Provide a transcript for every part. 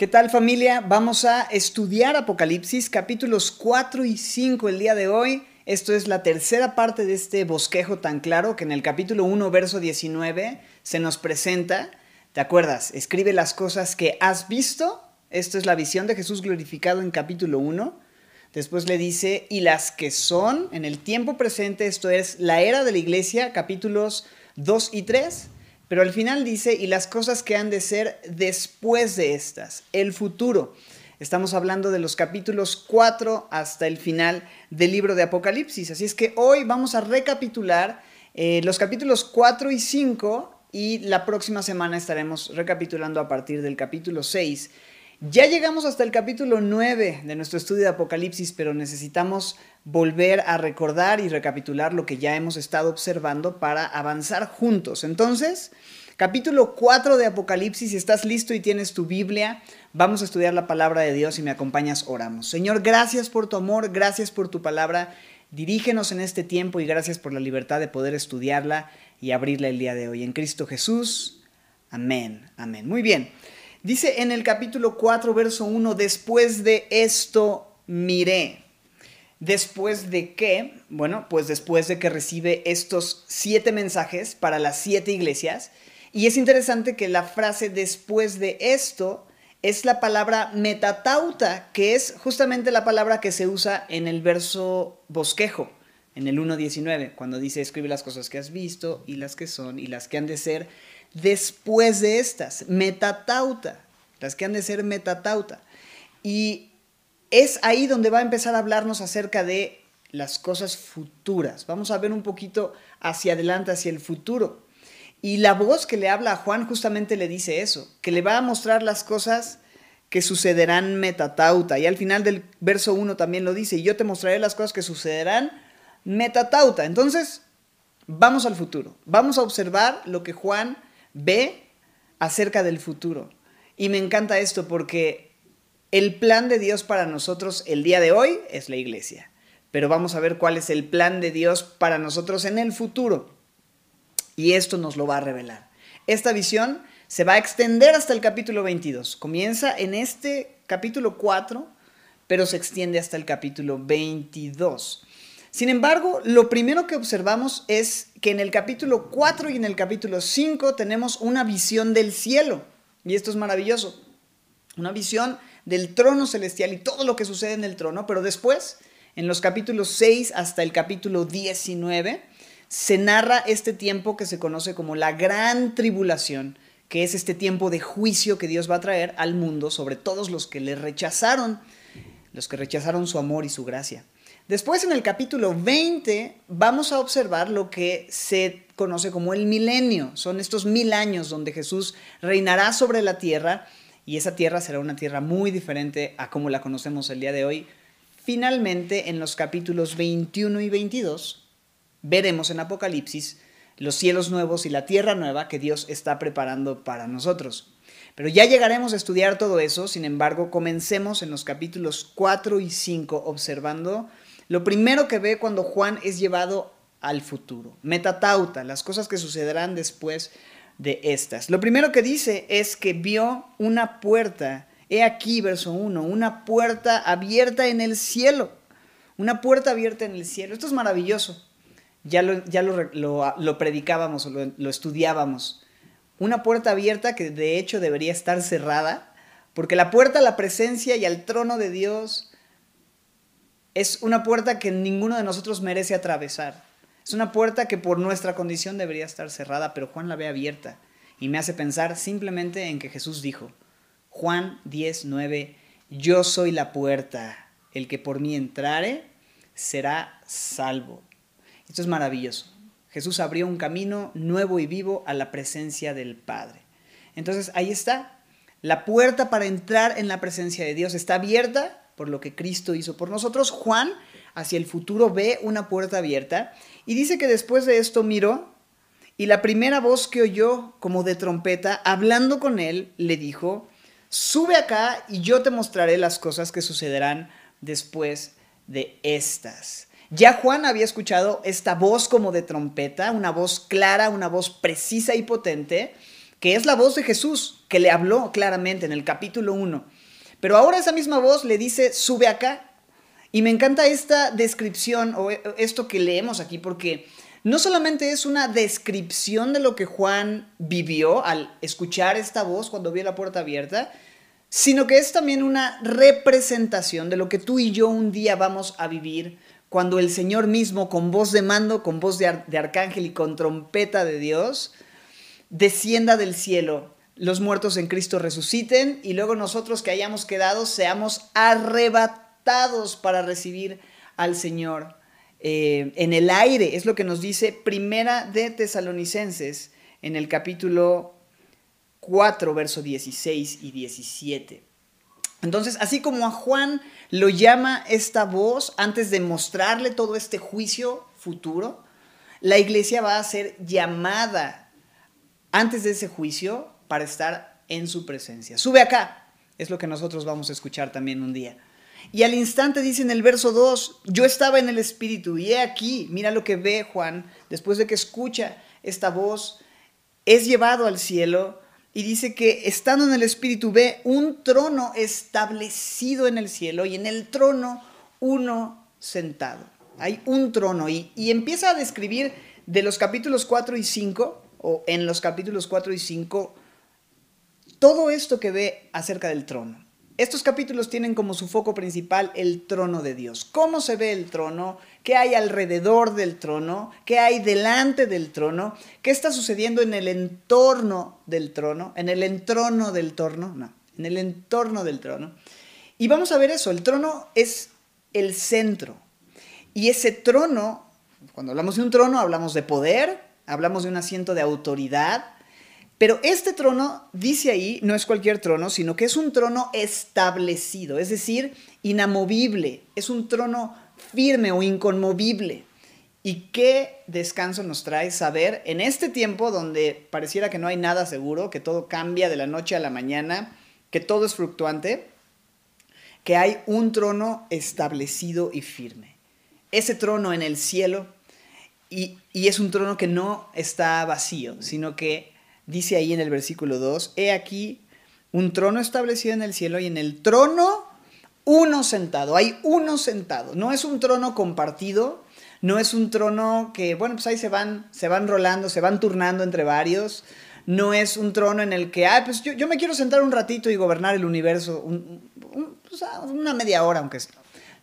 ¿Qué tal familia? Vamos a estudiar Apocalipsis capítulos 4 y 5 el día de hoy. Esto es la tercera parte de este bosquejo tan claro que en el capítulo 1, verso 19 se nos presenta. ¿Te acuerdas? Escribe las cosas que has visto. Esto es la visión de Jesús glorificado en capítulo 1. Después le dice, y las que son en el tiempo presente, esto es la era de la iglesia, capítulos 2 y 3. Pero al final dice, y las cosas que han de ser después de estas, el futuro. Estamos hablando de los capítulos 4 hasta el final del libro de Apocalipsis. Así es que hoy vamos a recapitular eh, los capítulos 4 y 5 y la próxima semana estaremos recapitulando a partir del capítulo 6. Ya llegamos hasta el capítulo 9 de nuestro estudio de Apocalipsis, pero necesitamos volver a recordar y recapitular lo que ya hemos estado observando para avanzar juntos. Entonces, capítulo 4 de Apocalipsis, si estás listo y tienes tu Biblia, vamos a estudiar la palabra de Dios y me acompañas, oramos. Señor, gracias por tu amor, gracias por tu palabra. Dirígenos en este tiempo y gracias por la libertad de poder estudiarla y abrirla el día de hoy. En Cristo Jesús. Amén. Amén. Muy bien. Dice en el capítulo 4, verso 1, después de esto miré. Después de qué? Bueno, pues después de que recibe estos siete mensajes para las siete iglesias. Y es interesante que la frase después de esto es la palabra metatauta, que es justamente la palabra que se usa en el verso bosquejo, en el 1.19, cuando dice escribe las cosas que has visto y las que son y las que han de ser después de estas, metatauta, las que han de ser metatauta. Y es ahí donde va a empezar a hablarnos acerca de las cosas futuras. Vamos a ver un poquito hacia adelante, hacia el futuro. Y la voz que le habla a Juan justamente le dice eso, que le va a mostrar las cosas que sucederán metatauta. Y al final del verso 1 también lo dice, y yo te mostraré las cosas que sucederán metatauta. Entonces, vamos al futuro. Vamos a observar lo que Juan ve acerca del futuro. Y me encanta esto porque el plan de Dios para nosotros el día de hoy es la iglesia, pero vamos a ver cuál es el plan de Dios para nosotros en el futuro. Y esto nos lo va a revelar. Esta visión se va a extender hasta el capítulo 22. Comienza en este capítulo 4, pero se extiende hasta el capítulo 22. Sin embargo, lo primero que observamos es que en el capítulo 4 y en el capítulo 5 tenemos una visión del cielo. Y esto es maravilloso. Una visión del trono celestial y todo lo que sucede en el trono, pero después, en los capítulos 6 hasta el capítulo 19, se narra este tiempo que se conoce como la gran tribulación, que es este tiempo de juicio que Dios va a traer al mundo sobre todos los que le rechazaron, los que rechazaron su amor y su gracia. Después en el capítulo 20 vamos a observar lo que se conoce como el milenio. Son estos mil años donde Jesús reinará sobre la tierra y esa tierra será una tierra muy diferente a como la conocemos el día de hoy. Finalmente, en los capítulos 21 y 22, veremos en Apocalipsis los cielos nuevos y la tierra nueva que Dios está preparando para nosotros. Pero ya llegaremos a estudiar todo eso, sin embargo, comencemos en los capítulos 4 y 5 observando lo primero que ve cuando Juan es llevado al futuro, metatauta, las cosas que sucederán después de estas. Lo primero que dice es que vio una puerta. He aquí, verso 1, una puerta abierta en el cielo. Una puerta abierta en el cielo. Esto es maravilloso. Ya lo, ya lo, predicábamos o lo, lo estudiábamos. Una puerta abierta que de hecho debería estar cerrada, porque la puerta a la presencia y al trono de Dios es una puerta que ninguno de nosotros merece atravesar. Es una puerta que por nuestra condición debería estar cerrada, pero Juan la ve abierta y me hace pensar simplemente en que Jesús dijo, Juan 10, 9, yo soy la puerta, el que por mí entrare será salvo. Esto es maravilloso. Jesús abrió un camino nuevo y vivo a la presencia del Padre. Entonces ahí está. La puerta para entrar en la presencia de Dios está abierta por lo que Cristo hizo por nosotros. Juan hacia el futuro ve una puerta abierta y dice que después de esto miró y la primera voz que oyó como de trompeta, hablando con él, le dijo, sube acá y yo te mostraré las cosas que sucederán después de estas. Ya Juan había escuchado esta voz como de trompeta, una voz clara, una voz precisa y potente, que es la voz de Jesús, que le habló claramente en el capítulo 1. Pero ahora esa misma voz le dice, sube acá. Y me encanta esta descripción o esto que leemos aquí, porque no solamente es una descripción de lo que Juan vivió al escuchar esta voz cuando vio la puerta abierta, sino que es también una representación de lo que tú y yo un día vamos a vivir cuando el Señor mismo, con voz de mando, con voz de, arcángel y con trompeta de Dios, descienda del cielo, los muertos en Cristo resuciten y luego nosotros que hayamos quedado seamos arrebatados para recibir al Señor eh, en el aire. Es lo que nos dice Primera de Tesalonicenses en el capítulo 4, verso 16 y 17. Entonces, así como a Juan lo llama esta voz antes de mostrarle todo este juicio futuro, la iglesia va a ser llamada antes de ese juicio para estar en su presencia. Sube acá, es lo que nosotros vamos a escuchar también un día. Y al instante dice en el verso 2, yo estaba en el Espíritu y he aquí, mira lo que ve Juan, después de que escucha esta voz, es llevado al cielo y dice que estando en el Espíritu ve un trono establecido en el cielo y en el trono uno sentado. Hay un trono y, y empieza a describir de los capítulos 4 y 5, o en los capítulos 4 y 5, todo esto que ve acerca del trono. Estos capítulos tienen como su foco principal el trono de Dios. ¿Cómo se ve el trono? ¿Qué hay alrededor del trono? ¿Qué hay delante del trono? ¿Qué está sucediendo en el entorno del trono? ¿En el entorno del trono? No, en el entorno del trono. Y vamos a ver eso, el trono es el centro. Y ese trono, cuando hablamos de un trono, hablamos de poder, hablamos de un asiento de autoridad, pero este trono, dice ahí, no es cualquier trono, sino que es un trono establecido, es decir, inamovible, es un trono firme o inconmovible. Y qué descanso nos trae saber en este tiempo donde pareciera que no hay nada seguro, que todo cambia de la noche a la mañana, que todo es fluctuante, que hay un trono establecido y firme. Ese trono en el cielo, y, y es un trono que no está vacío, sino que dice ahí en el versículo 2, he aquí un trono establecido en el cielo y en el trono uno sentado, hay uno sentado, no es un trono compartido, no es un trono que, bueno, pues ahí se van, se van rolando, se van turnando entre varios, no es un trono en el que, ah, pues yo, me quiero sentar un ratito y gobernar el universo, una media hora, aunque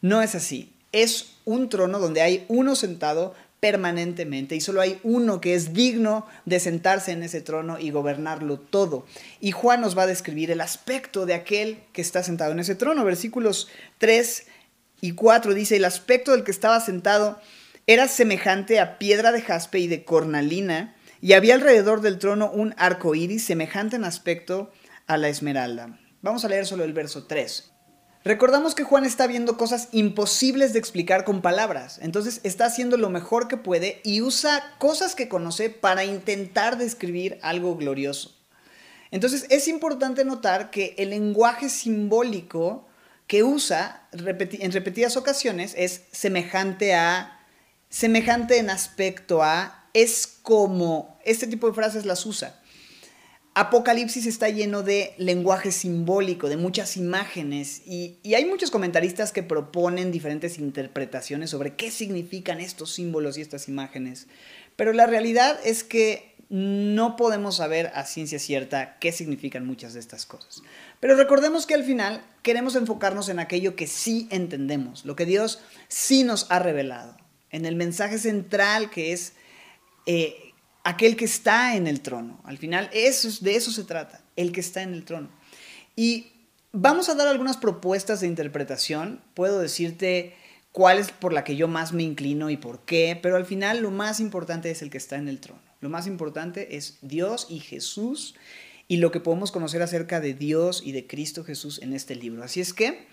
no es así, es un trono donde hay uno sentado permanentemente y solo hay uno que es digno de sentarse en ese trono y gobernarlo todo. Y Juan nos va a describir el aspecto de aquel que está sentado en ese trono. Versículos 3 y 4 dice, el aspecto del que estaba sentado era semejante a piedra de jaspe y de cornalina, y había alrededor del trono un arco iris semejante en aspecto a la esmeralda. Vamos a leer solo el verso 3. Recordamos que Juan está viendo cosas imposibles de explicar con palabras, entonces está haciendo lo mejor que puede y usa cosas que conoce para intentar describir algo glorioso. Entonces es importante notar que el lenguaje simbólico que usa en repetidas ocasiones es semejante a, semejante en aspecto a, es como, este tipo de frases las usa. Apocalipsis está lleno de lenguaje simbólico, de muchas imágenes, y, hay muchos comentaristas que proponen diferentes interpretaciones sobre qué significan estos símbolos y estas imágenes. Pero la realidad es que no podemos saber a ciencia cierta qué significan muchas de estas cosas. Pero recordemos que al final queremos enfocarnos en aquello que sí entendemos, lo que Dios sí nos ha revelado, en el mensaje central que es eh, aquel que está en el trono. Al final, eso, de eso se trata, el que está en el trono. Y vamos a dar algunas propuestas de interpretación. Puedo decirte cuál es por la que yo más me inclino y por qué, pero al final lo más importante es el que está en el trono. Lo más importante es Dios y Jesús y lo que podemos conocer acerca de Dios y de Cristo Jesús en este libro. Así es que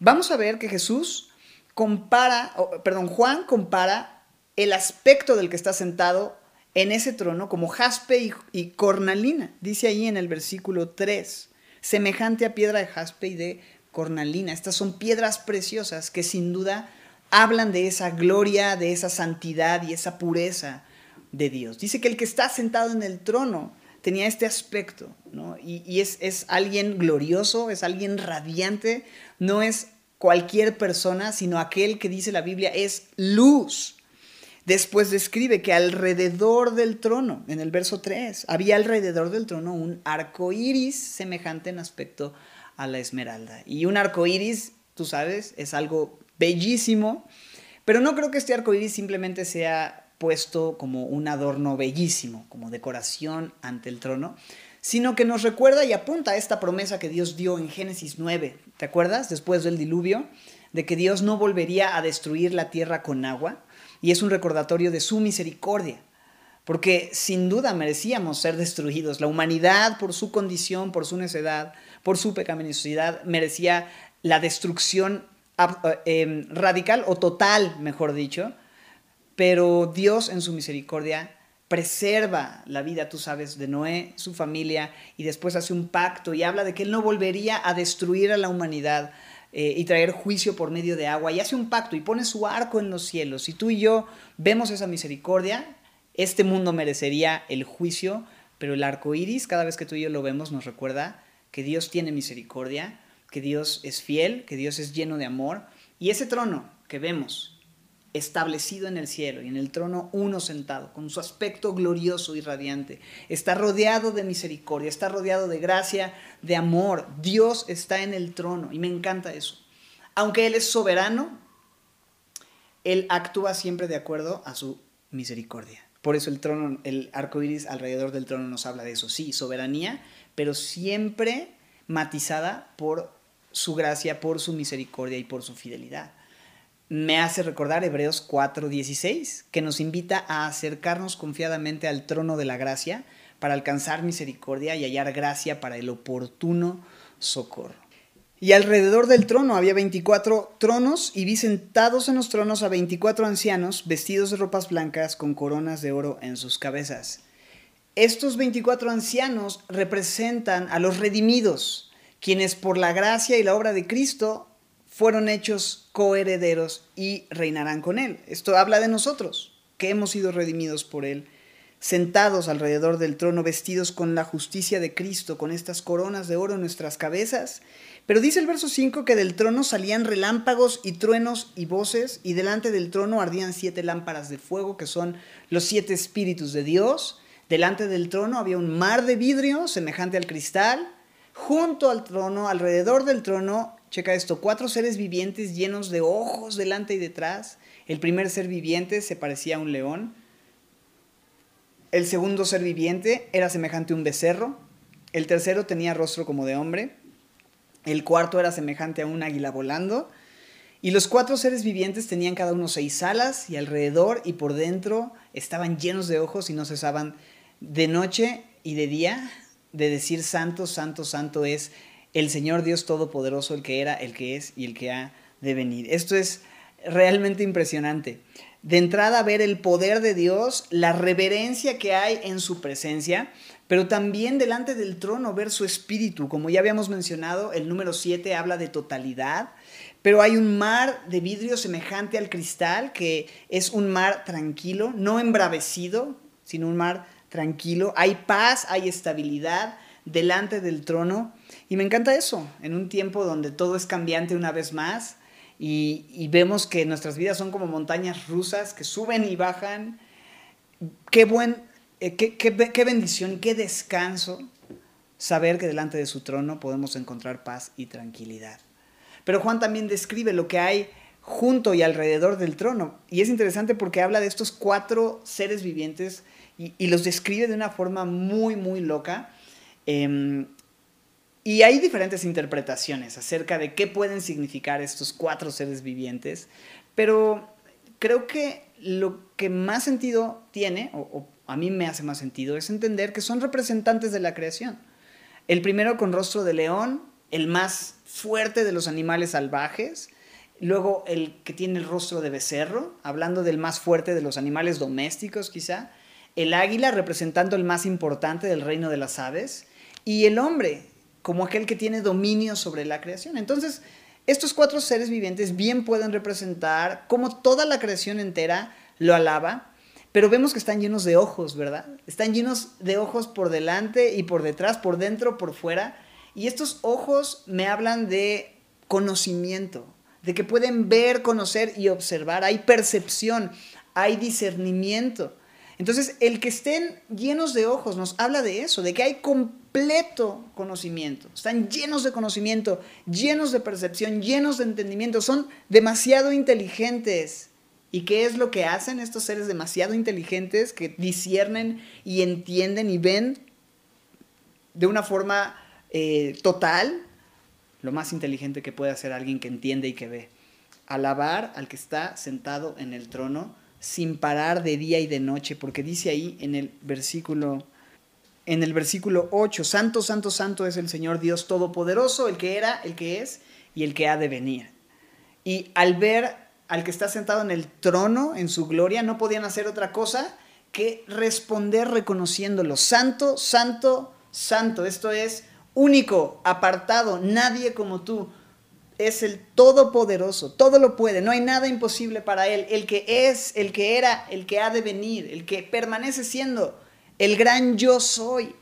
vamos a ver que Jesús compara, perdón, Juan compara el aspecto del que está sentado en ese trono como jaspe y, cornalina. Dice ahí en el versículo 3, semejante a piedra de jaspe y de cornalina. Estas son piedras preciosas que sin duda hablan de esa gloria, de esa santidad y esa pureza de Dios. Dice que el que está sentado en el trono tenía este aspecto, ¿no? Y, es, es alguien glorioso, es alguien radiante, no es cualquier persona, sino aquel que dice la Biblia es luz. Después describe que alrededor del trono, en el verso 3, había alrededor del trono un arco iris semejante en aspecto a la esmeralda. Y un arco iris, tú sabes, es algo bellísimo, pero no creo que este arco iris simplemente sea puesto como un adorno bellísimo, como decoración ante el trono, sino que nos recuerda y apunta a esta promesa que Dios dio en Génesis 9, ¿te acuerdas? Después del diluvio, de que Dios no volvería a destruir la tierra con agua, y es un recordatorio de su misericordia, porque sin duda merecíamos ser destruidos. La humanidad, por su condición, por su necedad, por su pecaminosidad, merecía la destrucción eh, em, radical o total, mejor dicho, pero Dios en su misericordia preserva la vida, tú sabes, de Noé, su familia, y después hace un pacto y habla de que Él no volvería a destruir a la humanidad eh, y traer juicio por medio de agua, y hace un pacto y pone su arco en los cielos. Si tú y yo vemos esa misericordia, este mundo merecería el juicio, pero el arco iris, cada vez que tú y yo lo vemos, nos recuerda que Dios tiene misericordia, que Dios es fiel, que Dios es lleno de amor, y ese trono que vemos, establecido en el cielo y en el trono uno sentado, con su aspecto glorioso y radiante. Está rodeado de misericordia, está rodeado de gracia, de amor. Dios está en el trono y me encanta eso. Aunque Él es soberano, Él actúa siempre de acuerdo a su misericordia. Por eso el trono, el arco iris alrededor del trono nos habla de eso. Sí, soberanía, pero siempre matizada por su gracia, por su misericordia y por su fidelidad me hace recordar Hebreos 4:16, que nos invita a acercarnos confiadamente al trono de la gracia para alcanzar misericordia y hallar gracia para el oportuno socorro. Y alrededor del trono había 24 tronos y vi sentados en los tronos a 24 ancianos vestidos de ropas blancas con coronas de oro en sus cabezas. Estos 24 ancianos representan a los redimidos, quienes por la gracia y la obra de Cristo fueron hechos coherederos y reinarán con Él. Esto habla de nosotros, que hemos sido redimidos por Él, sentados alrededor del trono, vestidos con la justicia de Cristo, con estas coronas de oro en nuestras cabezas. Pero dice el verso 5 que del trono salían relámpagos y truenos y voces, y delante del trono ardían siete lámparas de fuego, que son los siete espíritus de Dios. Delante del trono había un mar de vidrio semejante al cristal. Junto al trono, alrededor del trono, Checa esto, cuatro seres vivientes llenos de ojos delante y detrás. El primer ser viviente se parecía a un león. El segundo ser viviente era semejante a un becerro. El tercero tenía rostro como de hombre. El cuarto era semejante a un águila volando. Y los cuatro seres vivientes tenían cada uno seis alas y alrededor y por dentro estaban llenos de ojos y no cesaban de noche y de día de decir santo, santo, santo es el Señor Dios Todopoderoso, el que era, el que es y el que ha de venir. Esto es realmente impresionante. De entrada, ver el poder de Dios, la reverencia que hay en su presencia, pero también delante del trono ver su espíritu. Como ya habíamos mencionado, el número 7 habla de totalidad, pero hay un mar de vidrio semejante al cristal, que es un mar tranquilo, no embravecido, sino un mar tranquilo. Hay paz, hay estabilidad delante del trono. Y me encanta eso, en un tiempo donde todo es cambiante una vez más y, vemos que nuestras vidas son como montañas rusas que suben y bajan. Qué buen, eh, qué, qué, qué bendición, qué descanso saber que delante de su trono podemos encontrar paz y tranquilidad. Pero Juan también describe lo que hay junto y alrededor del trono. Y es interesante porque habla de estos cuatro seres vivientes y, y los describe de una forma muy, muy loca. Em, y hay diferentes interpretaciones acerca de qué pueden significar estos cuatro seres vivientes, pero creo que lo que más sentido tiene, o, a mí me hace más sentido, es entender que son representantes de la creación. El primero con rostro de león, el más fuerte de los animales salvajes, luego el que tiene el rostro de becerro, hablando del más fuerte de los animales domésticos quizá, el águila representando el más importante del reino de las aves, y el hombre como aquel que tiene dominio sobre la creación. Entonces, estos cuatro seres vivientes bien pueden representar cómo toda la creación entera lo alaba, pero vemos que están llenos de ojos, ¿verdad? Están llenos de ojos por delante y por detrás, por dentro, por fuera. Y estos ojos me hablan de conocimiento, de que pueden ver, conocer y observar. Hay percepción, hay discernimiento. Entonces, el que estén llenos de ojos nos habla de eso, de que hay completo conocimiento. Están llenos de conocimiento, llenos de percepción, llenos de entendimiento. Son demasiado inteligentes. ¿Y qué es lo que hacen estos seres demasiado inteligentes que disciernen y entienden y ven de una forma eh, total lo más inteligente que puede hacer alguien que entiende y que ve? Alabar al que está sentado en el trono sin parar de día y de noche, porque dice ahí en el versículo en el versículo 8, Santo, Santo, Santo es el Señor Dios Todopoderoso, el que era, el que es y el que ha de venir. Y al ver al que está sentado en el trono, en su gloria, no podían hacer otra cosa que responder reconociéndolo. Santo, santo, santo. Esto es único, apartado, nadie como tú. Es el todopoderoso, todo lo puede, no hay nada imposible para él. El que es, el que era, el que ha de venir, el que permanece siendo, el gran yo soy.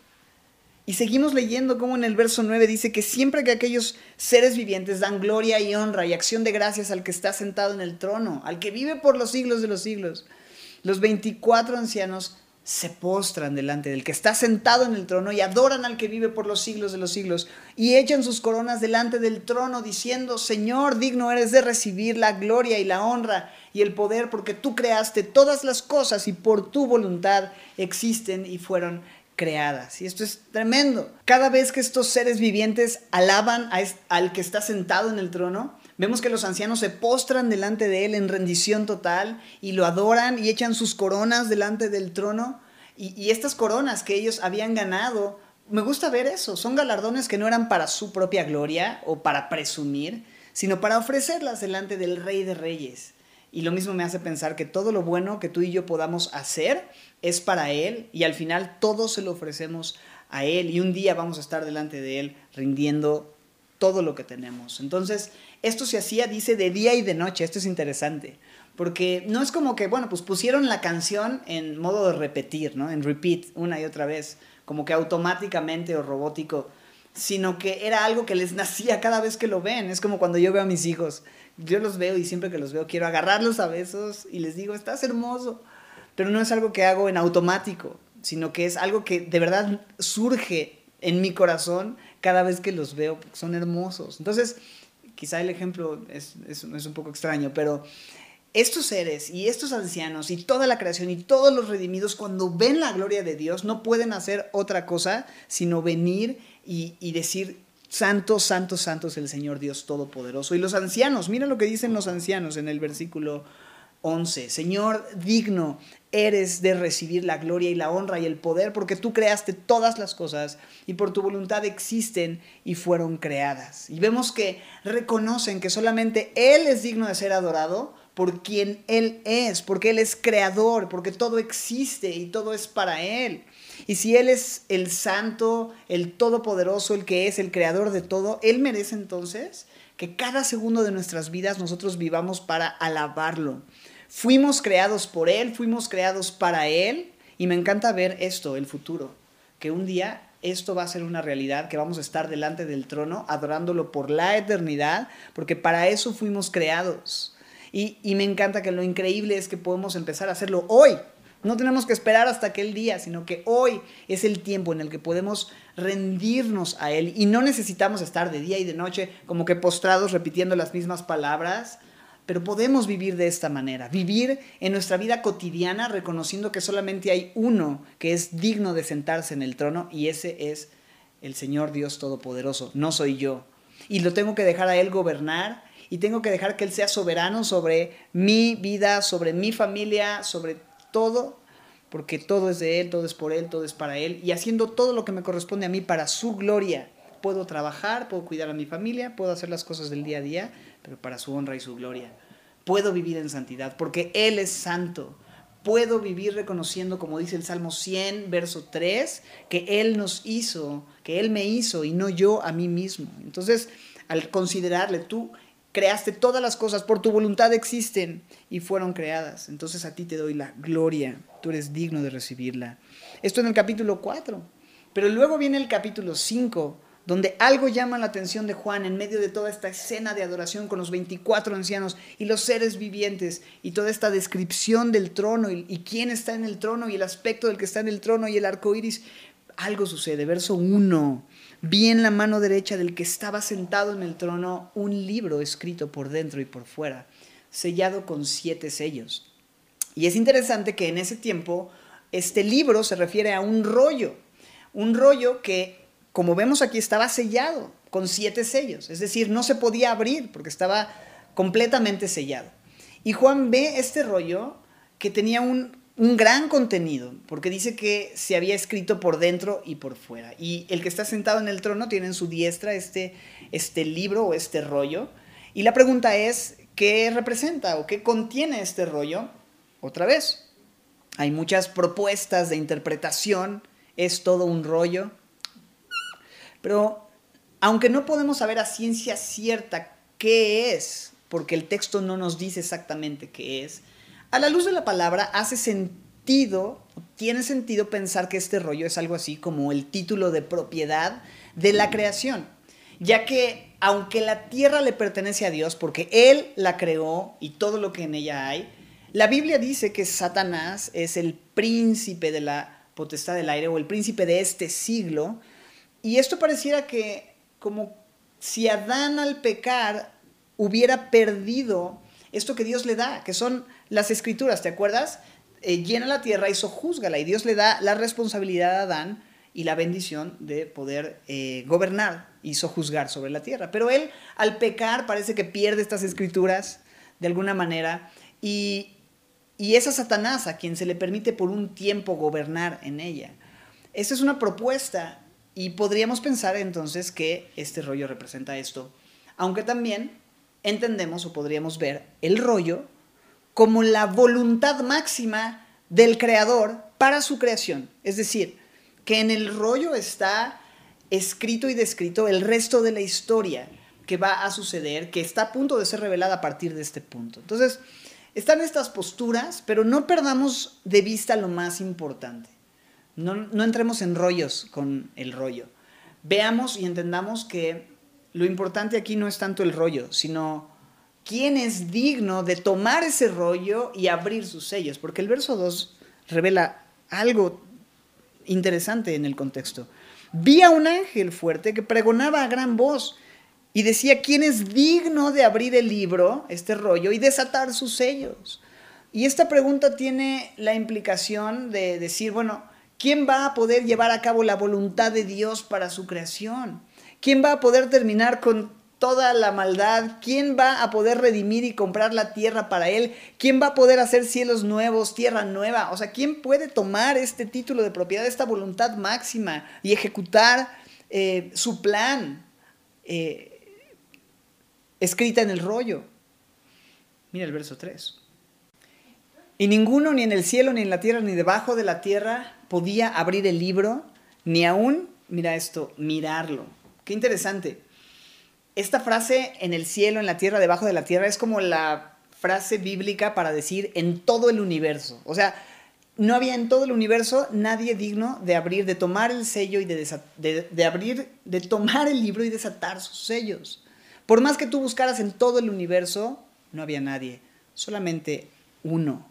Y seguimos leyendo como en el verso 9 dice que siempre que aquellos seres vivientes dan gloria y honra y acción de gracias al que está sentado en el trono, al que vive por los siglos de los siglos, los 24 ancianos se postran delante del que está sentado en el trono y adoran al que vive por los siglos de los siglos y echan sus coronas delante del trono diciendo, Señor, digno eres de recibir la gloria y la honra y el poder porque tú creaste todas las cosas y por tu voluntad existen y fueron creadas. Y esto es tremendo. Cada vez que estos seres vivientes alaban al que está sentado en el trono, vemos que los ancianos se postran delante de él en rendición total y lo adoran y echan sus coronas delante del trono. Y, y estas coronas que ellos habían ganado, me gusta ver eso, son galardones que no eran para su propia gloria o para presumir, sino para ofrecerlas delante del Rey de Reyes. Y lo mismo me hace pensar que todo lo bueno que tú y yo podamos hacer es para Él y al final todo se lo ofrecemos a Él y un día vamos a estar delante de Él rindiendo todo lo que tenemos. Entonces, esto se hacía, dice, de día y de noche. Esto es interesante. Porque no es como que, bueno, pues pusieron la canción en modo de repetir, ¿no? En repeat, una y otra vez, como que automáticamente o robótico, sino que era algo que les nacía cada vez que lo ven. Es como cuando yo veo a mis hijos. Yo los veo y siempre que los veo quiero agarrarlos a besos y les digo, estás hermoso pero no es algo que hago en automático, sino que es algo que de verdad surge en mi corazón cada vez que los veo, son hermosos. Entonces, quizá el ejemplo es, es, un poco extraño, pero estos seres y estos ancianos y toda la creación y todos los redimidos, cuando ven la gloria de Dios, no pueden hacer otra cosa sino venir y, y decir, Santo, santo, santo es el Señor Dios Todopoderoso. Y los ancianos, mira lo que dicen los ancianos en el versículo 11. Señor, digno eres de recibir la gloria y la honra y el poder, porque tú creaste todas las cosas y por tu voluntad existen y fueron creadas. Y vemos que reconocen que solamente Él es digno de ser adorado por quien Él es, porque Él es creador, porque todo existe y todo es para Él. Y si Él es el santo, el todopoderoso, el que es el creador de todo, Él merece entonces que cada segundo de nuestras vidas nosotros vivamos para alabarlo. Fuimos creados por Él, fuimos creados para Él y me encanta ver esto, el futuro, que un día esto va a ser una realidad, que vamos a estar delante del trono adorándolo por la eternidad, porque para eso fuimos creados. Y, y me encanta que lo increíble es que podemos empezar a hacerlo hoy, no tenemos que esperar hasta aquel día, sino que hoy es el tiempo en el que podemos rendirnos a Él y no necesitamos estar de día y de noche como que postrados repitiendo las mismas palabras, pero podemos vivir de esta manera, vivir en nuestra vida cotidiana reconociendo que solamente hay uno que es digno de sentarse en el trono y ese es el Señor Dios Todopoderoso, no soy yo. Y lo tengo que dejar a Él gobernar y tengo que dejar que Él sea soberano sobre mi vida, sobre mi familia, sobre todo, porque todo es de Él, todo es por Él, todo es para Él, y haciendo todo lo que me corresponde a mí para su gloria. Puedo trabajar, puedo cuidar a mi familia, puedo hacer las cosas del día a día, pero para su honra y su gloria. Puedo vivir en santidad, porque Él es santo. Puedo vivir reconociendo, como dice el Salmo 100, verso 3, que Él nos hizo, que Él me hizo y no yo a mí mismo. Entonces, al considerarle, tú creaste todas las cosas, por tu voluntad existen y fueron creadas. Entonces a ti te doy la gloria, tú eres digno de recibirla. Esto en el capítulo 4. Pero luego viene el capítulo 5, donde algo llama la atención de Juan en medio de toda esta escena de adoración con los 24 ancianos y los seres vivientes y toda esta descripción del trono y, y quién está en el trono y el aspecto del que está en el trono y el arco iris. Algo sucede. Verso 1 Vi en la mano derecha del que estaba sentado en el trono un libro escrito por dentro y por fuera, sellado con siete sellos. Y es interesante que en ese tiempo este libro se refiere a un rollo, un rollo que, como vemos aquí, estaba sellado con siete sellos, es decir, no se podía abrir porque estaba completamente sellado. Y Juan ve este rollo que tenía un, un gran contenido, porque dice que se había escrito por dentro y por fuera. Y el que está sentado en el trono tiene en su diestra este, este libro o este rollo. Y la pregunta es, ¿qué representa o qué contiene este rollo? Otra vez, hay muchas propuestas de interpretación, es todo un rollo. Pero aunque no podemos saber a ciencia cierta qué es, porque el texto no nos dice exactamente qué es, a la luz de la palabra hace sentido, tiene sentido pensar que este rollo es algo así como el título de propiedad de la creación, ya que aunque la tierra le pertenece a Dios porque Él la creó y todo lo que en ella hay, la Biblia dice que Satanás es el príncipe de la potestad del aire o el príncipe de este siglo, y esto pareciera que como si Adán al pecar hubiera perdido esto que Dios le da, que son las escrituras, ¿te acuerdas? Eh, llena la tierra y sojúzgala. Y Dios le da la responsabilidad a Adán y la bendición de poder eh, gobernar y sojuzgar sobre la tierra. Pero él, al pecar, parece que pierde estas escrituras de alguna manera y, y es a Satanás a quien se le permite por un tiempo gobernar en ella. Esta es una propuesta y podríamos pensar entonces que este rollo representa esto, aunque también entendemos o podríamos ver el rollo como la voluntad máxima del creador para su creación. Es decir, que en el rollo está escrito y descrito el resto de la historia que va a suceder, que está a punto de ser revelada a partir de este punto. Entonces, están estas posturas, pero no perdamos de vista lo más importante. No, no entremos en rollos con el rollo. Veamos y entendamos que lo importante aquí no es tanto el rollo, sino quién es digno de tomar ese rollo y abrir sus sellos, porque el verso 2 revela algo interesante en el contexto. Vi a un ángel fuerte que pregonaba a gran voz y decía, ¿quién es digno de abrir el libro, este rollo, y desatar sus sellos? Y esta pregunta tiene la implicación de decir, bueno, ¿quién va a poder llevar a cabo la voluntad de Dios para su creación? ¿Quién va a poder terminar con toda la maldad? ¿Quién va a poder redimir y comprar la tierra para él? ¿Quién va a poder hacer cielos nuevos, tierra nueva? O sea, ¿quién puede tomar este título de propiedad, esta voluntad máxima y ejecutar eh, su plan eh, escrita en el rollo? Mira el verso 3. Y ninguno, ni en el cielo, ni en la tierra, ni debajo de la tierra, podía abrir el libro, ni aún, mira esto, mirarlo. Qué interesante esta frase en el cielo, en la tierra, debajo de la tierra, es como la frase bíblica para decir en todo el universo. O sea, no había en todo el universo nadie digno de abrir, de tomar el sello y de, de, abrir, de tomar el libro y desatar sus sellos. Por más que tú buscaras en todo el universo, no había nadie, solamente uno,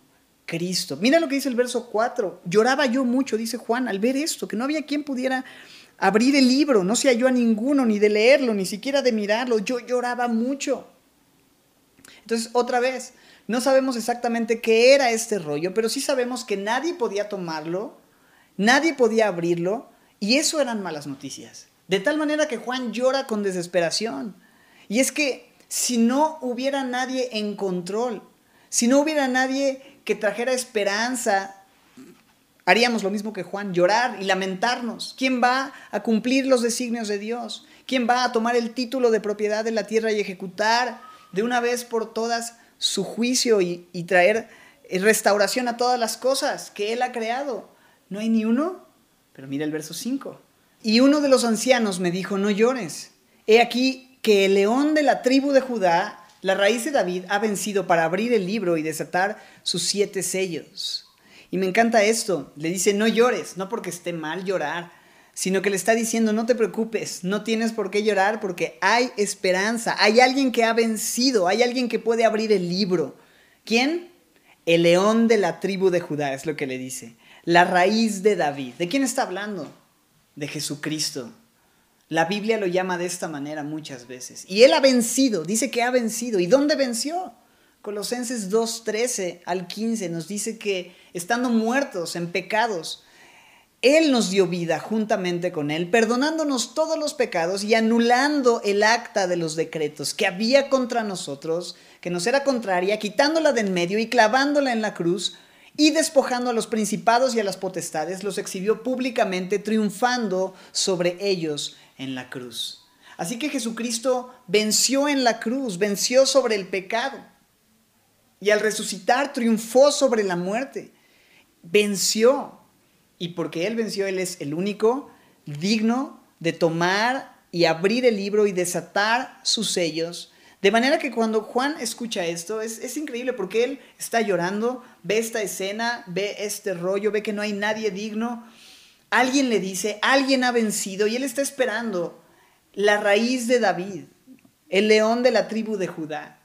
Cristo. Mira lo que dice el verso 4. Lloraba yo mucho, dice Juan, al ver esto, que no había quien pudiera abrir el libro, no se halló a ninguno, ni de leerlo, ni siquiera de mirarlo. Yo lloraba mucho. Entonces, otra vez, no sabemos exactamente qué era este rollo, pero sí sabemos que nadie podía tomarlo, nadie podía abrirlo, y eso eran malas noticias. De tal manera que Juan llora con desesperación. Y es que si no hubiera nadie en control, si no hubiera nadie que trajera esperanza haríamos lo mismo que Juan, llorar y lamentarnos. ¿Quién va a cumplir los designios de Dios? ¿Quién va a tomar el título de propiedad de la tierra y ejecutar de una vez por todas su juicio y, traer restauración a todas las cosas que Él ha creado? No hay ni uno, pero mira el verso 5. Y uno de los ancianos me dijo, no llores. He aquí que el león de la tribu de Judá, La raíz de David ha vencido para abrir el libro y desatar sus siete sellos. Y me encanta esto. Le dice, no llores, no porque esté mal llorar, sino que le está diciendo, no te preocupes, no tienes por qué llorar porque hay esperanza, hay alguien que ha vencido, hay alguien que puede abrir el libro. ¿Quién? El león de la tribu de Judá, es lo que le dice. La raíz de David. ¿De quién está hablando? De Jesucristo. La Biblia lo llama de esta manera muchas veces. Y él ha vencido, dice que ha vencido. ¿Y dónde venció? Colosenses 2.13 al 15 nos dice que estando muertos en pecados, él nos dio vida juntamente con Él, perdonándonos todos los pecados y anulando el acta de los decretos que había contra nosotros, que nos era contraria, quitándola de en medio y clavándola en la cruz, y despojando a los principados y a las potestades, los exhibió públicamente, triunfando sobre ellos en la cruz. Así que Jesucristo venció en la cruz, venció sobre el pecado. Y al resucitar triunfó sobre la muerte. Venció y porque Él venció, Él es el único digno de tomar y abrir el libro y desatar sus sellos. De manera que cuando Juan escucha esto, es, es, increíble porque él está llorando, ve esta escena, ve este rollo, ve que no hay nadie digno. Alguien le dice, alguien ha vencido y él está esperando la raíz de David, el león de la tribu de Judá.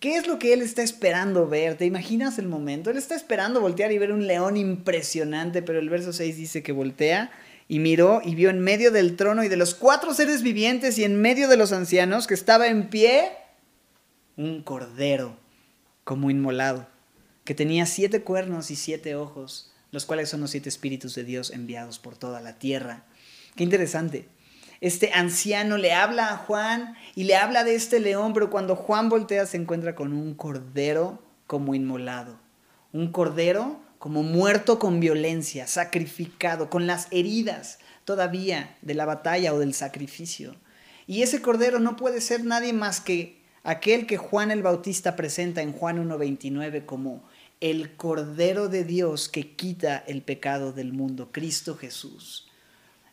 ¿Qué es lo que él está esperando ver? ¿Te imaginas el momento? Él está esperando voltear y ver un león impresionante, pero el verso 6 dice que voltea y miró y vio en medio del trono y de los cuatro seres vivientes y en medio de los ancianos que estaba en pie un cordero como inmolado, que tenía siete cuernos y siete ojos, los cuales son los siete espíritus de Dios enviados por toda la tierra. Qué interesante este anciano le habla a Juan y le habla de este león, pero cuando Juan voltea se encuentra con un cordero como inmolado, un cordero como muerto con violencia, sacrificado, con las heridas todavía de la batalla o del sacrificio. Y ese cordero no puede ser nadie más que aquel que Juan el Bautista presenta en Juan 1.29 como el Cordero de Dios que quita el pecado del mundo, Cristo Jesús.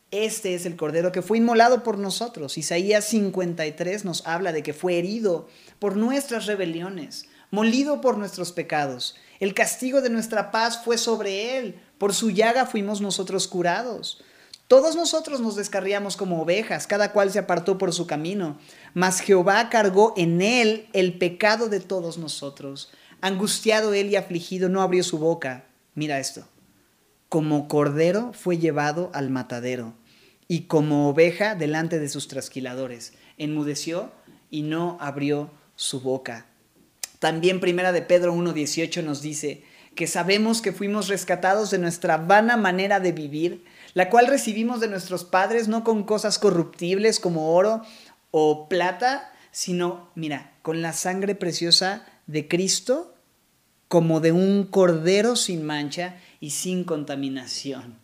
Este es el Cordero que fue inmolado por nosotros. Isaías 53 nos habla de que fue herido por nuestras rebeliones, molido por nuestros pecados. El castigo de nuestra paz fue sobre él. Por su llaga fuimos nosotros curados. Todos nosotros nos descarriamos como ovejas, cada cual se apartó por su camino, mas Jehová cargó en él el pecado de todos nosotros. Angustiado él y afligido no abrió su boca. Mira esto. Como cordero fue llevado al matadero y como oveja delante de sus trasquiladores. Enmudeció y no abrió su boca. También Primera de Pedro 1.18 nos dice que sabemos que fuimos rescatados de nuestra vana manera de vivir, la cual recibimos de nuestros padres no con cosas corruptibles como oro o plata, sino, mira, con la sangre preciosa de Cristo, como de un cordero sin mancha y sin contaminación.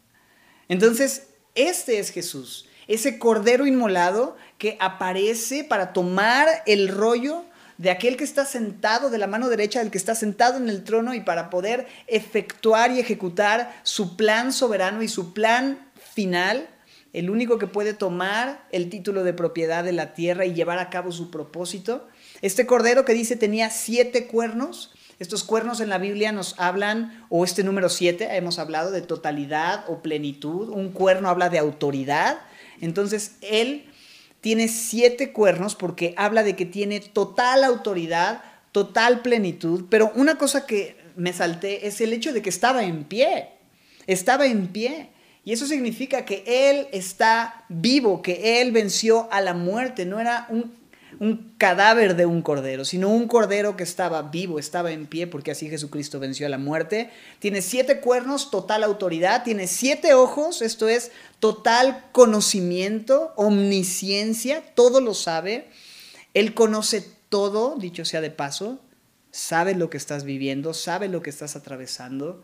Entonces, este es Jesús, ese cordero inmolado que aparece para tomar el rollo de aquel que está sentado de la mano derecha del que está sentado en el trono y para poder efectuar y ejecutar su plan soberano y su plan final, el único que puede tomar el título de propiedad de la tierra y llevar a cabo su propósito. Este cordero que dice tenía siete cuernos, estos cuernos en la Biblia nos hablan, o este número 7, hemos hablado de totalidad o plenitud. Un cuerno habla de autoridad. Entonces, él tiene siete cuernos porque habla de que tiene total autoridad, total plenitud. Pero una cosa que me salté es el hecho de que estaba en pie. Estaba en pie. Y eso significa que Él está vivo, que Él venció a la muerte. No era un un cadáver de un cordero, sino un cordero que estaba vivo, estaba en pie, porque así Jesucristo venció a la muerte. Tiene siete cuernos, total autoridad, tiene siete ojos, esto es total conocimiento, omnisciencia, todo lo sabe. Él conoce todo, dicho sea de paso, sabe lo que estás viviendo, sabe lo que estás atravesando.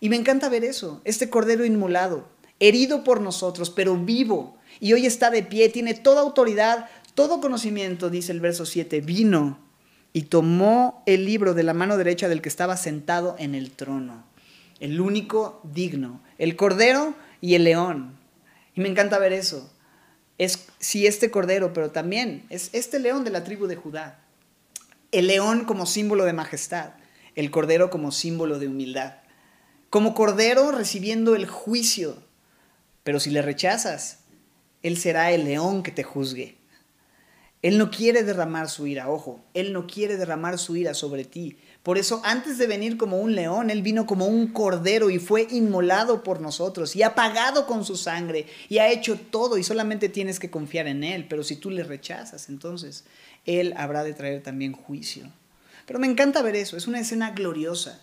Y me encanta ver eso, este cordero inmolado, herido por nosotros, pero vivo. Y hoy está de pie, tiene toda autoridad, todo conocimiento, dice el verso 7, vino y tomó el libro de la mano derecha del que estaba sentado en el trono, el único digno, el cordero y el león. Y me encanta ver eso. Es sí este cordero, pero también es este león de la tribu de Judá. el león como símbolo de majestad, el cordero como símbolo de humildad. Como cordero recibiendo el juicio, pero si le rechazas, él será el león que te juzgue. Él no quiere derramar su ira, ojo, Él no quiere derramar su ira sobre ti. Por eso, antes de venir como un león, Él vino como un cordero y fue inmolado por nosotros y ha pagado con su sangre y ha hecho todo y solamente tienes que confiar en Él. Pero si tú le rechazas, entonces Él habrá de traer también juicio. Pero me encanta ver eso, es una escena gloriosa.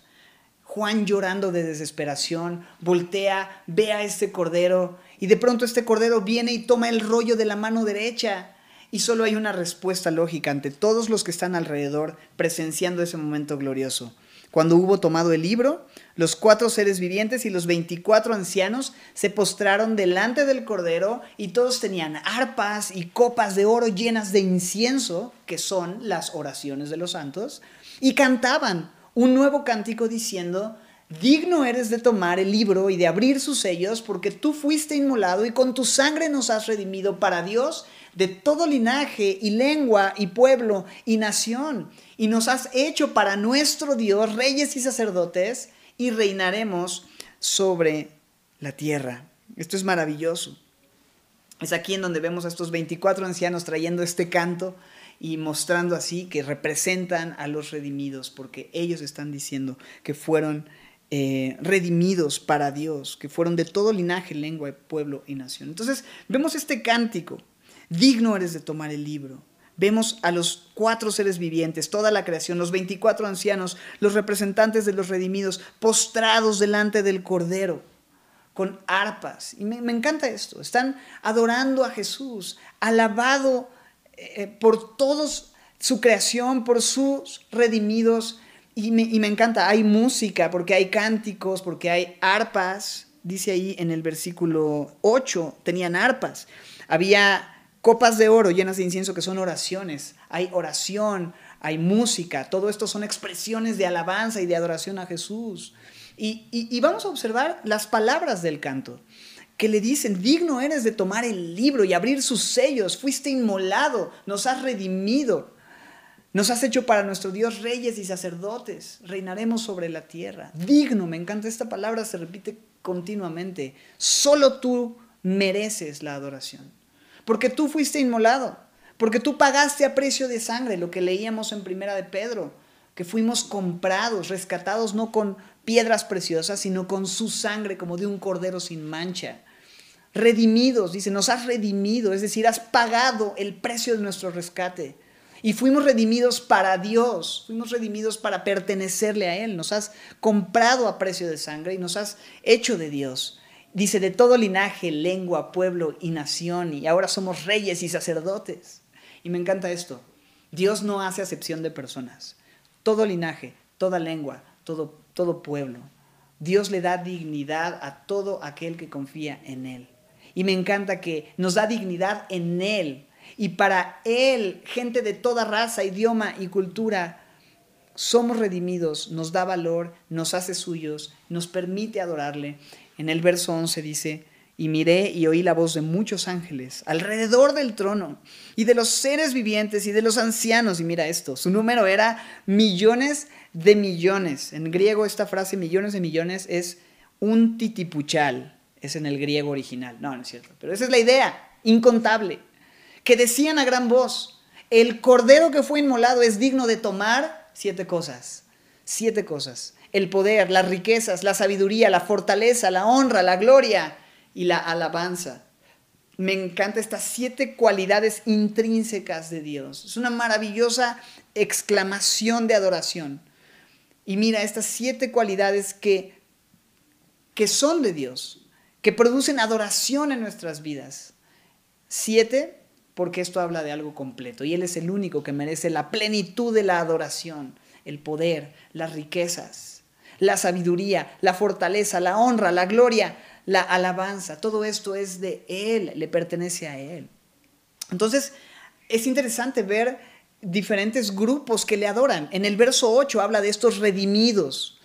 Juan llorando de desesperación, voltea, ve a este cordero y de pronto este cordero viene y toma el rollo de la mano derecha y solo hay una respuesta lógica ante todos los que están alrededor presenciando ese momento glorioso. Cuando hubo tomado el libro, los cuatro seres vivientes y los veinticuatro ancianos se postraron delante del Cordero y todos tenían arpas y copas de oro llenas de incienso, que son las oraciones de los santos, y cantaban un nuevo cántico diciendo, Digno eres de tomar el libro y de abrir sus sellos, porque tú fuiste inmolado y con tu sangre nos has redimido para Dios de todo linaje y lengua y pueblo y nación. Y nos has hecho para nuestro Dios reyes y sacerdotes y reinaremos sobre la tierra. Esto es maravilloso. Es aquí en donde vemos a estos 24 ancianos trayendo este canto y mostrando así que representan a los redimidos, porque ellos están diciendo que fueron eh, redimidos para Dios, que fueron de todo linaje, lengua, pueblo y nación. Entonces vemos este cántico, digno eres de tomar el libro. Vemos a los cuatro seres vivientes, toda la creación, los 24 ancianos, los representantes de los redimidos, postrados delante del Cordero, con arpas. Y me, encanta esto. Están adorando a Jesús, alabado eh, por todos su creación, por sus redimidos y me, encanta, hay música, porque hay cánticos, porque hay arpas. Dice ahí en el versículo 8, tenían arpas. Había copas de oro llenas de incienso que son oraciones. Hay oración, hay música. Todo esto son expresiones de alabanza y de adoración a Jesús. Y, vamos a observar las palabras del canto que le dicen, digno eres de tomar el libro y abrir sus sellos, fuiste inmolado, nos has redimido. Nos has hecho para nuestro Dios reyes y sacerdotes, reinaremos sobre la tierra. Digno, me encanta esta palabra, se repite continuamente. Solo tú mereces la adoración, porque tú fuiste inmolado, porque tú pagaste a precio de sangre, lo que leíamos en Primera de Pedro, que fuimos comprados, rescatados no con piedras preciosas, sino con su sangre como de un cordero sin mancha. Redimidos, dice, nos has redimido, es decir, has pagado el precio de nuestro rescate. Y fuimos redimidos para Dios, fuimos redimidos para pertenecerle a Él. Nos has comprado a precio de sangre y nos has hecho de Dios. Dice, de todo linaje, lengua, pueblo y nación, y ahora somos reyes y sacerdotes. Y me encanta esto. Dios no hace acepción de personas. Todo linaje, toda lengua, todo, todo pueblo. Dios le da dignidad a todo aquel que confía en Él. Y me encanta que nos da dignidad en Él y para Él, gente de toda raza, idioma y cultura, somos redimidos, nos da valor, nos hace suyos, nos permite adorarle. En el verso 11 dice, y miré y oí la voz de muchos ángeles alrededor del trono y de los seres vivientes y de los ancianos. Y mira esto, su número era millones de millones. En griego esta frase millones de millones es un titipuchal, es en el griego original. No, no es cierto, pero esa es la idea, incontable que decían a gran voz, el cordero que fue inmolado es digno de tomar siete cosas, siete cosas, el poder, las riquezas, la sabiduría, la fortaleza, la honra, la gloria y la alabanza. Me encanta estas siete cualidades intrínsecas de Dios. Es una maravillosa exclamación de adoración. Y mira estas siete cualidades que, que son de Dios, que producen adoración en nuestras vidas. Siete porque esto habla de algo completo y Él es el único que merece la plenitud de la adoración, el poder, las riquezas, la sabiduría, la fortaleza, la honra, la gloria, la alabanza. Todo esto es de Él, le pertenece a Él. Entonces, es interesante ver diferentes grupos que le adoran. En el verso 8 habla de estos redimidos.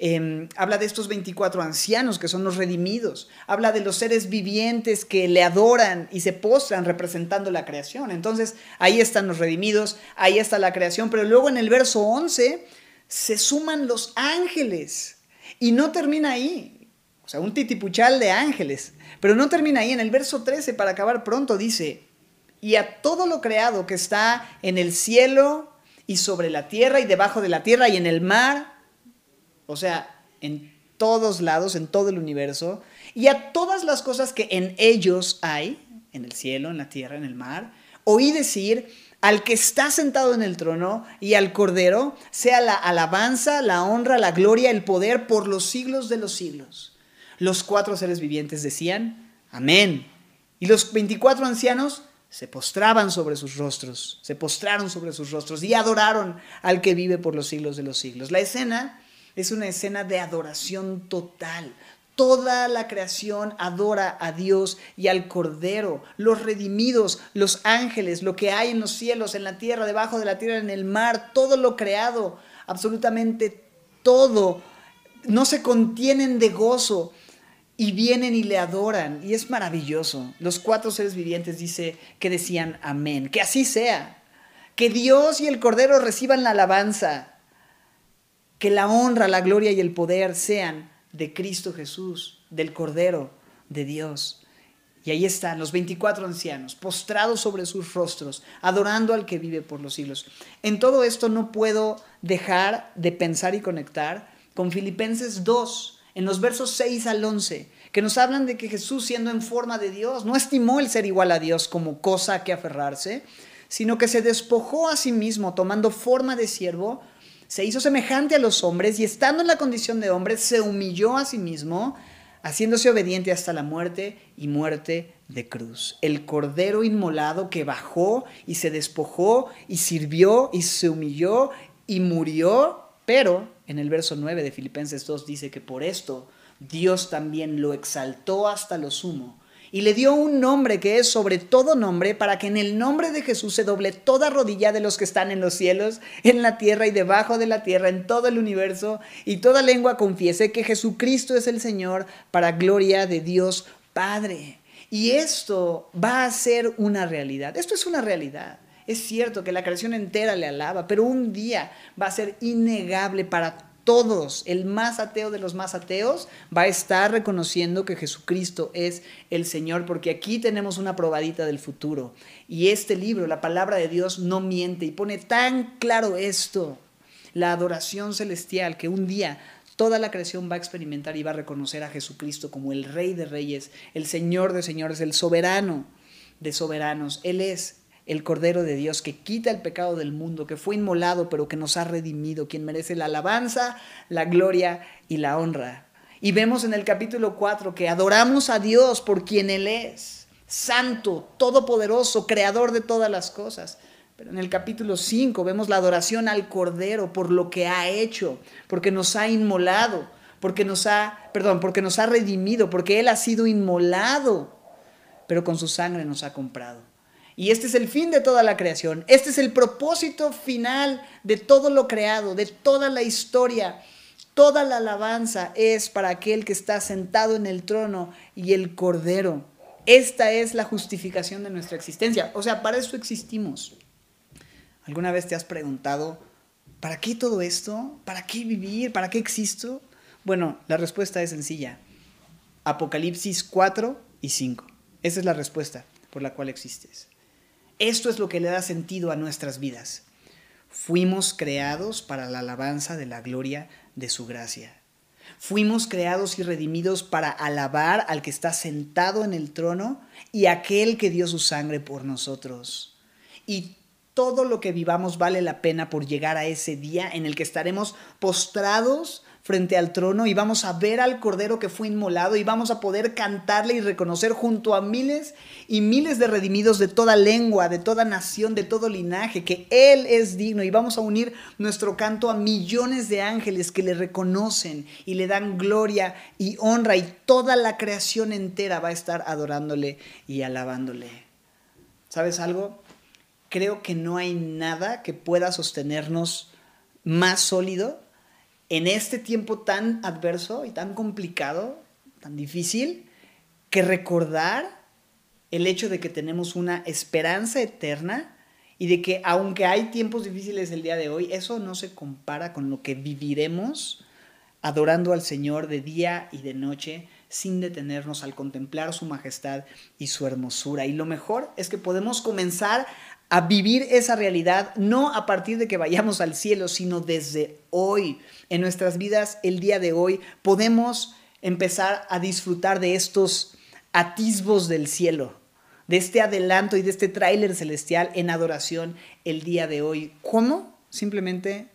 Em, habla de estos 24 ancianos que son los redimidos. Habla de los seres vivientes que le adoran y se postran representando la creación. Entonces, ahí están los redimidos, ahí está la creación. Pero luego en el verso 11 se suman los ángeles. Y no termina ahí. O sea, un titipuchal de ángeles. Pero no termina ahí. En el verso 13, para acabar pronto, dice, y a todo lo creado que está en el cielo y sobre la tierra y debajo de la tierra y en el mar o sea, en todos lados, en todo el universo, y a todas las cosas que en ellos hay, en el cielo, en la tierra, en el mar, oí decir, al que está sentado en el trono y al Cordero, sea la alabanza, la honra, la gloria, el poder por los siglos de los siglos. Los cuatro seres vivientes decían, amén. Y los veinticuatro ancianos se postraban sobre sus rostros, se postraron sobre sus rostros y adoraron al que vive por los siglos de los siglos. La escena es una escena de adoración total. Toda la creación adora a Dios y al Cordero, los redimidos, los ángeles, lo que hay en los cielos, en la tierra, debajo de la tierra, en el mar, todo lo creado, absolutamente todo. No se contienen de gozo y vienen y le adoran. Y es maravilloso. Los cuatro seres vivientes dice que decían amén. Que así sea. Que Dios y el Cordero reciban la alabanza que la honra, la gloria y el poder sean de Cristo Jesús, del Cordero de Dios. Y ahí están los 24 ancianos, postrados sobre sus rostros, adorando al que vive por los siglos. En todo esto no puedo dejar de pensar y conectar con Filipenses 2, en los versos 6 al 11, que nos hablan de que Jesús, siendo en forma de Dios, no estimó el ser igual a Dios como cosa a que aferrarse, sino que se despojó a sí mismo, tomando forma de siervo, se hizo semejante a los hombres y estando en la condición de hombre, se humilló a sí mismo, haciéndose obediente hasta la muerte y muerte de cruz. El cordero inmolado que bajó y se despojó y sirvió y se humilló y murió, pero en el verso 9 de Filipenses 2 dice que por esto Dios también lo exaltó hasta lo sumo y le dio un nombre que es sobre todo nombre para que en el nombre de Jesús se doble toda rodilla de los que están en los cielos, en la tierra y debajo de la tierra, en todo el universo, y toda lengua confiese que Jesucristo es el Señor para gloria de Dios Padre. Y esto va a ser una realidad. Esto es una realidad. Es cierto que la creación entera le alaba, pero un día va a ser innegable para todos, el más ateo de los más ateos, va a estar reconociendo que Jesucristo es el Señor, porque aquí tenemos una probadita del futuro. Y este libro, la palabra de Dios, no miente y pone tan claro esto, la adoración celestial, que un día toda la creación va a experimentar y va a reconocer a Jesucristo como el Rey de Reyes, el Señor de Señores, el soberano de soberanos. Él es el Cordero de Dios que quita el pecado del mundo, que fue inmolado, pero que nos ha redimido, quien merece la alabanza, la gloria y la honra. Y vemos en el capítulo 4 que adoramos a Dios por quien Él es, santo, todopoderoso, creador de todas las cosas. Pero en el capítulo 5 vemos la adoración al Cordero por lo que ha hecho, porque nos ha inmolado, porque nos ha, perdón, porque nos ha redimido, porque Él ha sido inmolado, pero con su sangre nos ha comprado. Y este es el fin de toda la creación. Este es el propósito final de todo lo creado, de toda la historia. Toda la alabanza es para aquel que está sentado en el trono y el cordero. Esta es la justificación de nuestra existencia. O sea, para eso existimos. ¿Alguna vez te has preguntado, ¿para qué todo esto? ¿Para qué vivir? ¿Para qué existo? Bueno, la respuesta es sencilla. Apocalipsis 4 y 5. Esa es la respuesta por la cual existes. Esto es lo que le da sentido a nuestras vidas. Fuimos creados para la alabanza de la gloria de su gracia. Fuimos creados y redimidos para alabar al que está sentado en el trono y aquel que dio su sangre por nosotros. Y todo lo que vivamos vale la pena por llegar a ese día en el que estaremos postrados frente al trono y vamos a ver al Cordero que fue inmolado y vamos a poder cantarle y reconocer junto a miles y miles de redimidos de toda lengua, de toda nación, de todo linaje, que Él es digno y vamos a unir nuestro canto a millones de ángeles que le reconocen y le dan gloria y honra y toda la creación entera va a estar adorándole y alabándole. ¿Sabes algo? Creo que no hay nada que pueda sostenernos más sólido en este tiempo tan adverso y tan complicado, tan difícil, que recordar el hecho de que tenemos una esperanza eterna y de que aunque hay tiempos difíciles el día de hoy, eso no se compara con lo que viviremos adorando al Señor de día y de noche sin detenernos al contemplar su majestad y su hermosura. Y lo mejor es que podemos comenzar a vivir esa realidad no a partir de que vayamos al cielo, sino desde hoy. En nuestras vidas, el día de hoy, podemos empezar a disfrutar de estos atisbos del cielo, de este adelanto y de este tráiler celestial en adoración el día de hoy. ¿Cómo? Simplemente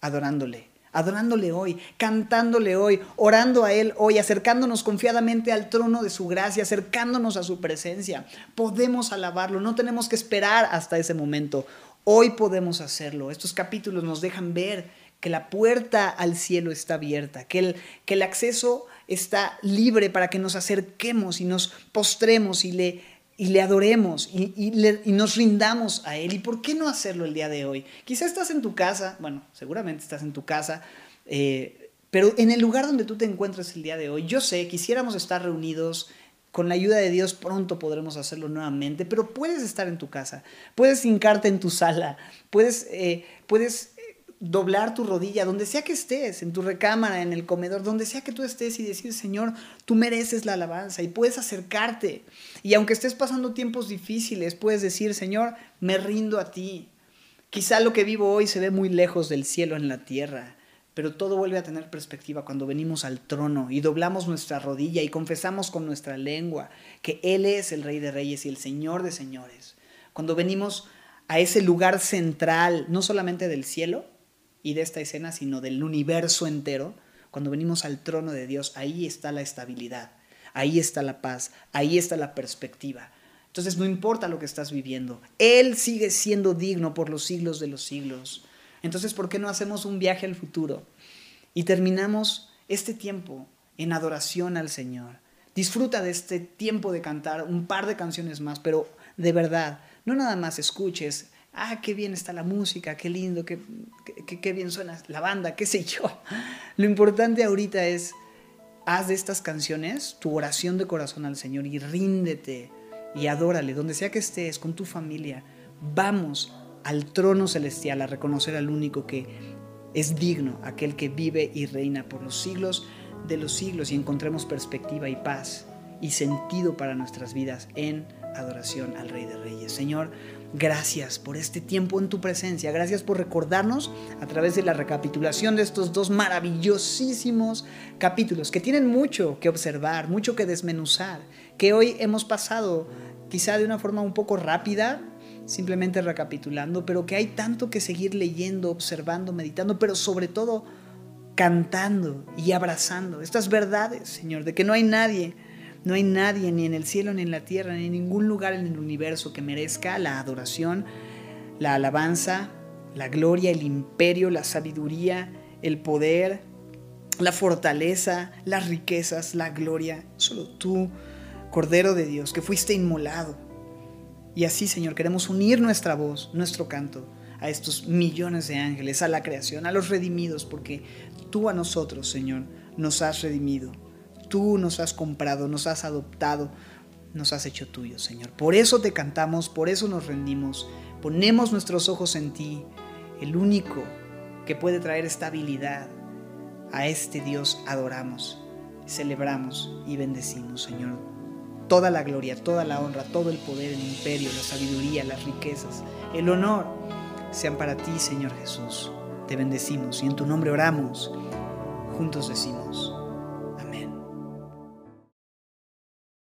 adorándole, adorándole hoy, cantándole hoy, orando a Él hoy, acercándonos confiadamente al trono de su gracia, acercándonos a su presencia. Podemos alabarlo, no tenemos que esperar hasta ese momento. Hoy podemos hacerlo. Estos capítulos nos dejan ver que la puerta al cielo está abierta, que el, que el acceso está libre para que nos acerquemos y nos postremos y le, y le adoremos y, y, nos rindamos a Él. ¿Y por qué no hacerlo el día de hoy? Quizá estás en tu casa, bueno, seguramente estás en tu casa, eh, pero en el lugar donde tú te encuentras el día de hoy, yo sé, quisiéramos estar reunidos. Con la ayuda de Dios pronto podremos hacerlo nuevamente, pero puedes estar en tu casa, puedes hincarte en tu sala, puedes, eh, puedes doblar tu rodilla, donde sea que estés, en tu recámara, en el comedor, donde sea que tú estés y decir, Señor, tú mereces la alabanza y puedes acercarte. Y aunque estés pasando tiempos difíciles, puedes decir, Señor, me rindo a ti. Quizá lo que vivo hoy se ve muy lejos del cielo en la tierra, pero todo vuelve a tener perspectiva cuando venimos al trono y doblamos nuestra rodilla y confesamos con nuestra lengua que Él es el Rey de Reyes y el Señor de Señores. Cuando venimos a ese lugar central, no solamente del cielo, y de esta escena, sino del universo entero, cuando venimos al trono de Dios, ahí está la estabilidad, ahí está la paz, ahí está la perspectiva. Entonces no importa lo que estás viviendo, Él sigue siendo digno por los siglos de los siglos. Entonces, ¿por qué no hacemos un viaje al futuro y terminamos este tiempo en adoración al Señor? Disfruta de este tiempo de cantar un par de canciones más, pero de verdad, no nada más escuches ah, qué bien está la música, qué lindo, qué, qué, bien suena la banda, qué sé yo. Lo importante ahorita es, haz de estas canciones tu oración de corazón al Señor y ríndete y adórale, donde sea que estés, con tu familia. Vamos al trono celestial a reconocer al único que es digno, aquel que vive y reina por los siglos de los siglos y encontremos perspectiva y paz y sentido para nuestras vidas en adoración al Rey de Reyes. Señor, Gracias por este tiempo en tu presencia. Gracias por recordarnos a través de la recapitulación de estos dos maravillosísimos capítulos que tienen mucho que observar, mucho que desmenuzar, que hoy hemos pasado quizá de una forma un poco rápida, simplemente recapitulando, pero que hay tanto que seguir leyendo, observando, meditando, pero sobre todo cantando y abrazando estas verdades, Señor, de que no hay nadie no hay nadie, ni en el cielo, ni en la tierra, ni en ningún lugar en el universo que merezca la adoración, la alabanza, la gloria, el imperio, la sabiduría, el poder, la fortaleza, las riquezas, la gloria. Solo tú, Cordero de Dios, que fuiste inmolado. Y así, Señor, queremos unir nuestra voz, nuestro canto a estos millones de ángeles, a la creación, a los redimidos, porque tú a nosotros, Señor, nos has redimido Tú nos has comprado, nos has adoptado, nos has hecho tuyo, Señor. Por eso te cantamos, por eso nos rendimos. Ponemos nuestros ojos en ti, el único que puede traer estabilidad. A este Dios adoramos, celebramos y bendecimos, Señor. Toda la gloria, toda la honra, todo el poder, el imperio, la sabiduría, las riquezas, el honor sean para ti, Señor Jesús. Te bendecimos y en tu nombre oramos. Juntos decimos.